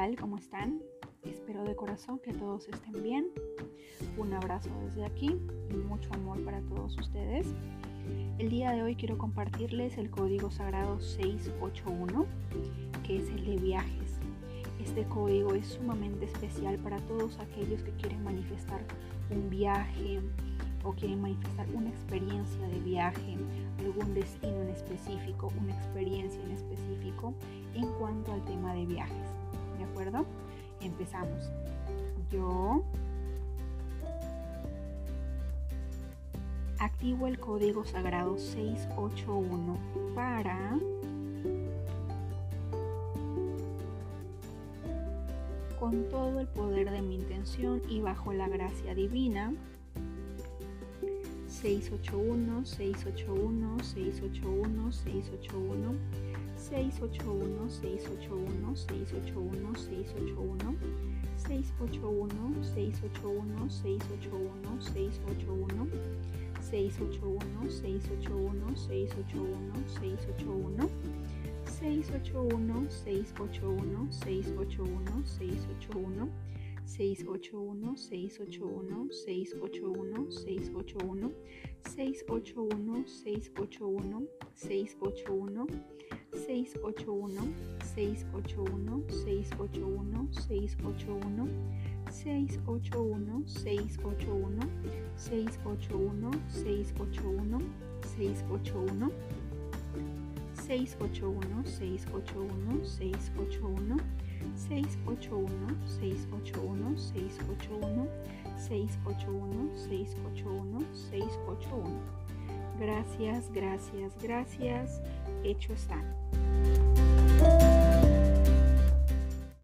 tal? ¿Cómo están? Espero de corazón que todos estén bien. Un abrazo desde aquí y mucho amor para todos ustedes. El día de hoy quiero compartirles el código sagrado 681, que es el de viajes. Este código es sumamente especial para todos aquellos que quieren manifestar un viaje o quieren manifestar una experiencia de viaje, algún destino en específico, una experiencia en específico en cuanto al tema de viajes. ¿De acuerdo? Empezamos. Yo activo el código sagrado 681 para con todo el poder de mi intención y bajo la gracia divina 681 681 681 681 681 681 681 681 681 681 681 681 681 681 681 681 681 681 681 681 681 681 681 681 681 681 681 681 681 681 681 681 681 681 681 681 681 681 681 681 681 681 681 681 681 Gracias, gracias, gracias. Hecho está.